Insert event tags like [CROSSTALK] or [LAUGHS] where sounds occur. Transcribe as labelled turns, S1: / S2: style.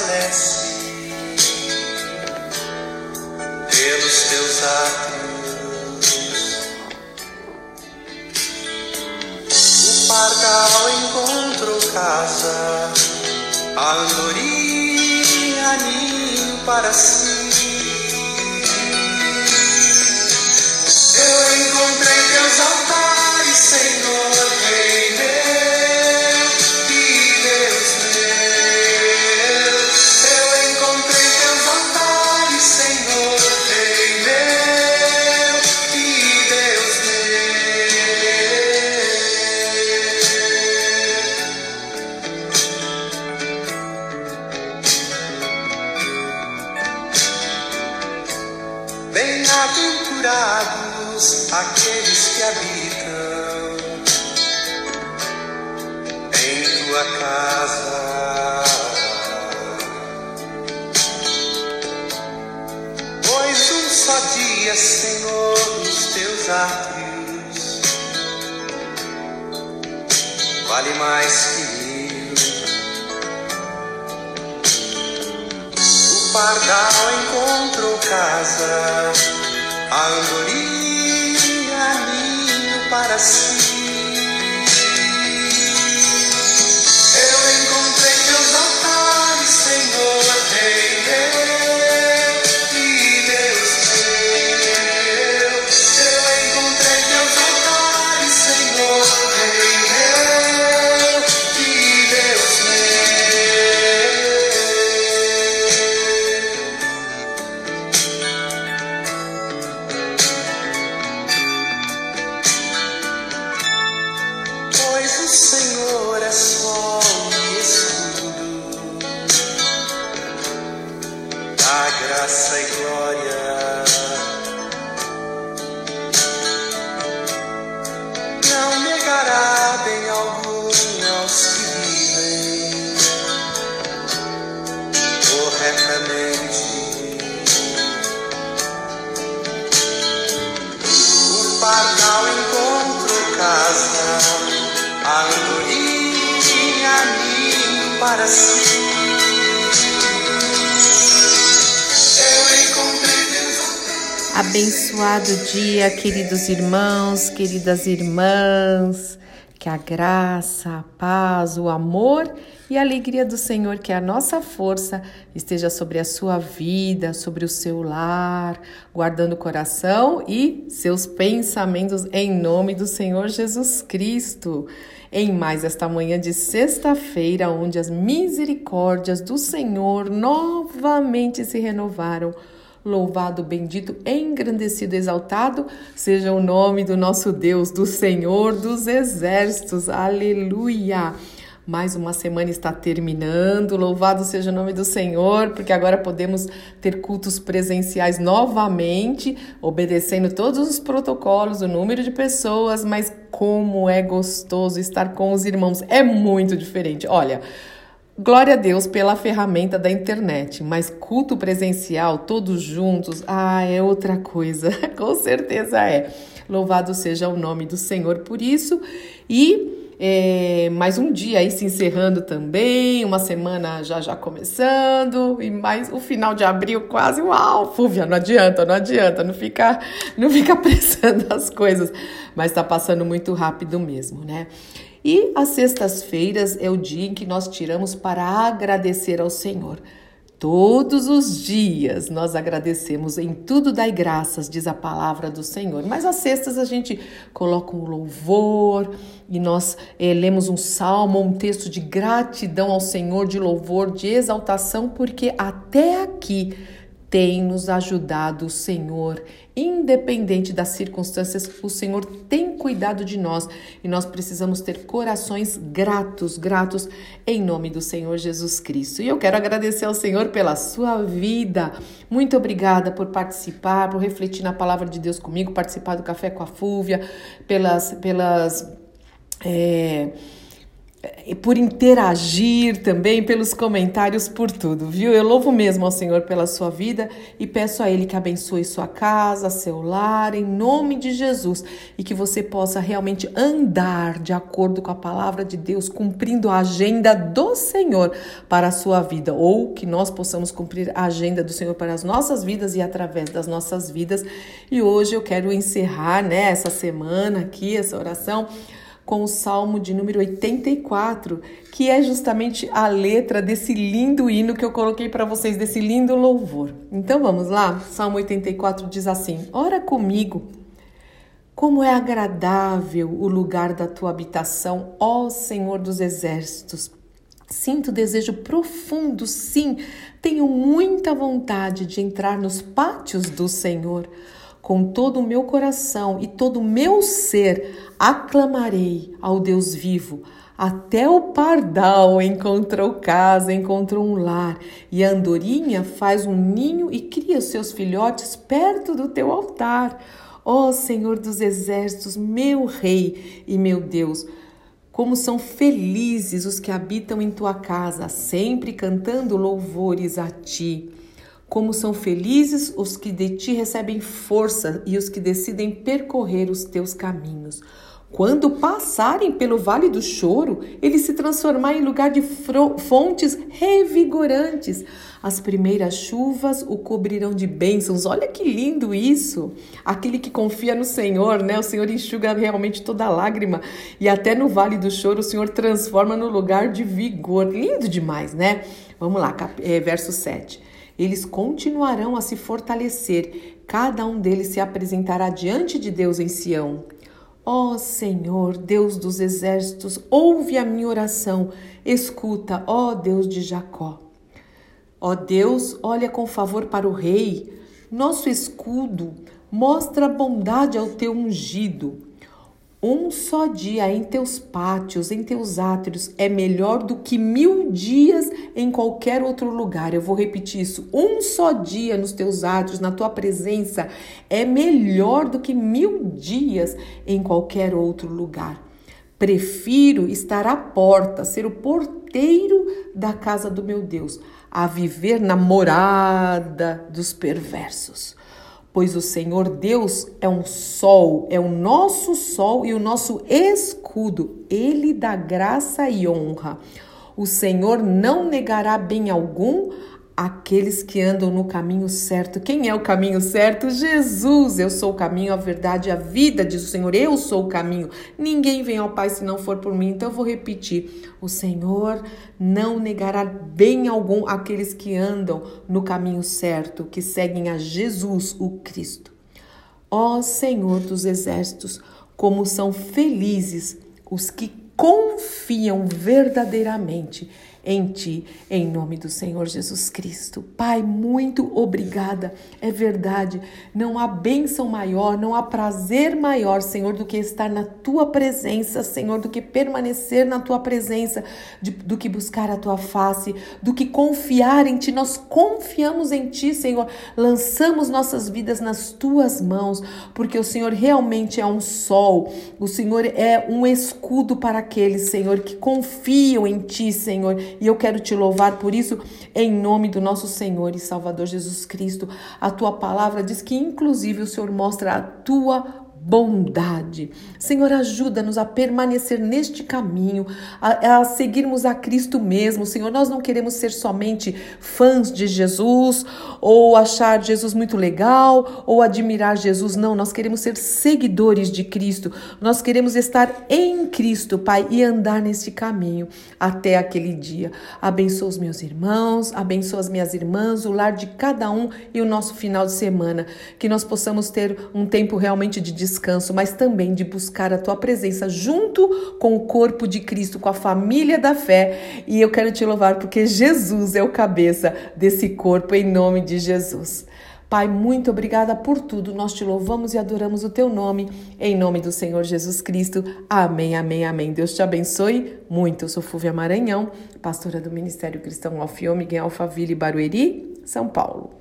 S1: e desfalece pelos teus atos. O pardal encontrou casa, a andorinha ninho para si. Eu encontrei teus altares, Senhor, Bem-aventurados aqueles que habitam em tua casa, pois um só dia, Senhor, nos teus átrios vale mais que mil. O pardal encontrou casa, a andorinha ninho para si. Glória. Não negará bem algum aos que vivem corretamente. O pardal encontrou casa, a andorinha para si.
S2: Abençoado dia, queridos irmãos, queridas irmãs. Que a graça, a paz, o amor e a alegria do Senhor, que é a nossa força, esteja sobre a sua vida, sobre o seu lar, guardando o coração e seus pensamentos em nome do Senhor Jesus Cristo. Em mais esta manhã de sexta-feira, onde as misericórdias do Senhor novamente se renovaram. Louvado, bendito, engrandecido, exaltado seja o nome do nosso Deus, do Senhor dos Exércitos. Aleluia! Mais uma semana está terminando. Louvado seja o nome do Senhor, porque agora podemos ter cultos presenciais novamente, obedecendo todos os protocolos, o número de pessoas, mas como é gostoso estar com os irmãos. É muito diferente. Olha, Glória a Deus pela ferramenta da internet, mas culto presencial, todos juntos, ah, é outra coisa, [LAUGHS] com certeza é. Louvado seja o nome do Senhor por isso. E é, mais um dia aí se encerrando também, uma semana já já começando, e mais o final de abril quase, uau, Fúvia, não adianta, não adianta, não fica, não fica [LAUGHS] apressando as coisas, mas tá passando muito rápido mesmo, né? E as sextas-feiras é o dia em que nós tiramos para agradecer ao Senhor. Todos os dias nós agradecemos, em tudo dai graças, diz a palavra do Senhor. Mas às sextas a gente coloca um louvor e nós eh, lemos um salmo, um texto de gratidão ao Senhor, de louvor, de exaltação, porque até aqui tem nos ajudado o Senhor, independente das circunstâncias, o Senhor tem cuidado de nós e nós precisamos ter corações gratos, gratos em nome do Senhor Jesus Cristo. E eu quero agradecer ao Senhor pela sua vida. Muito obrigada por participar, por refletir na palavra de Deus comigo, participar do Café com a Fúvia, pelas. pelas é, por interagir também, pelos comentários, por tudo, viu? Eu louvo mesmo ao Senhor pela sua vida e peço a Ele que abençoe sua casa, seu lar, em nome de Jesus, e que você possa realmente andar de acordo com a palavra de Deus, cumprindo a agenda do Senhor para a sua vida, ou que nós possamos cumprir a agenda do Senhor para as nossas vidas e através das nossas vidas. E hoje eu quero encerrar, né, essa semana aqui, essa oração com o Salmo de número 84, que é justamente a letra desse lindo hino que eu coloquei para vocês, desse lindo louvor. Então vamos lá? Salmo 84 diz assim: Ora comigo. Como é agradável o lugar da tua habitação, ó Senhor dos exércitos. Sinto desejo profundo, sim, tenho muita vontade de entrar nos pátios do Senhor. Com todo o meu coração e todo o meu ser aclamarei ao Deus vivo. Até o pardal encontrou casa, encontrou um lar, e a andorinha faz um ninho e cria seus filhotes perto do teu altar. Ó oh, Senhor dos exércitos, meu Rei e meu Deus, como são felizes os que habitam em tua casa, sempre cantando louvores a ti. Como são felizes os que de ti recebem força e os que decidem percorrer os teus caminhos. Quando passarem pelo vale do choro, ele se transformará em lugar de fontes revigorantes. As primeiras chuvas o cobrirão de bênçãos. Olha que lindo isso! Aquele que confia no Senhor, né? O Senhor enxuga realmente toda lágrima e até no vale do choro o Senhor transforma no lugar de vigor. Lindo demais, né? Vamos lá, é, verso 7. Eles continuarão a se fortalecer, cada um deles se apresentará diante de Deus em Sião. Ó oh, Senhor, Deus dos exércitos, ouve a minha oração, escuta, ó oh, Deus de Jacó. Ó oh, Deus, olha com favor para o rei, nosso escudo, mostra bondade ao teu ungido. Um só dia em teus pátios, em teus átrios, é melhor do que mil dias em qualquer outro lugar. Eu vou repetir isso. Um só dia nos teus átrios, na tua presença, é melhor do que mil dias em qualquer outro lugar. Prefiro estar à porta, ser o porteiro da casa do meu Deus, a viver na morada dos perversos pois o Senhor Deus é um sol, é o nosso sol e o nosso escudo. Ele dá graça e honra. O Senhor não negará bem algum aqueles que andam no caminho certo. Quem é o caminho certo? Jesus. Eu sou o caminho, a verdade a vida, diz o Senhor. Eu sou o caminho. Ninguém vem ao Pai se não for por mim. Então eu vou repetir: o Senhor não negará bem algum aqueles que andam no caminho certo, que seguem a Jesus, o Cristo. Ó Senhor dos exércitos, como são felizes os que confiam verdadeiramente em ti, em nome do Senhor Jesus Cristo. Pai, muito obrigada. É verdade, não há bênção maior, não há prazer maior, Senhor, do que estar na tua presença, Senhor, do que permanecer na tua presença, do que buscar a tua face, do que confiar em ti. Nós confiamos em ti, Senhor. Lançamos nossas vidas nas tuas mãos, porque o Senhor realmente é um sol, o Senhor é um escudo para aqueles, Senhor, que confiam em ti, Senhor e eu quero te louvar por isso, em nome do nosso Senhor e Salvador Jesus Cristo. A tua palavra diz que, inclusive, o Senhor mostra a tua bondade. Senhor, ajuda-nos a permanecer neste caminho, a, a, seguirmos a Cristo mesmo. Senhor, nós não queremos ser somente fãs de Jesus ou achar Jesus muito legal ou admirar Jesus. Não, nós queremos ser seguidores de Cristo. Nós queremos estar em Cristo, Pai, e andar neste caminho até aquele dia. Abençoa os meus irmãos, abençoa as minhas irmãs, o lar de cada um e o nosso final de semana. Que nós possamos ter um tempo realmente de descanso, mas também de buscar a tua presença junto com o corpo de Cristo, com a família da fé. E eu quero te louvar porque Jesus é o cabeça desse corpo, em nome de Jesus. Pai, muito obrigada por tudo. Nós te louvamos e adoramos o teu nome, em nome do Senhor Jesus Cristo. Amém, amém, amém. Deus te abençoe muito. Eu sou Fúvia Maranhão, pastora do Ministério Cristão Alfio Miguel Alphaville Barueri, São Paulo.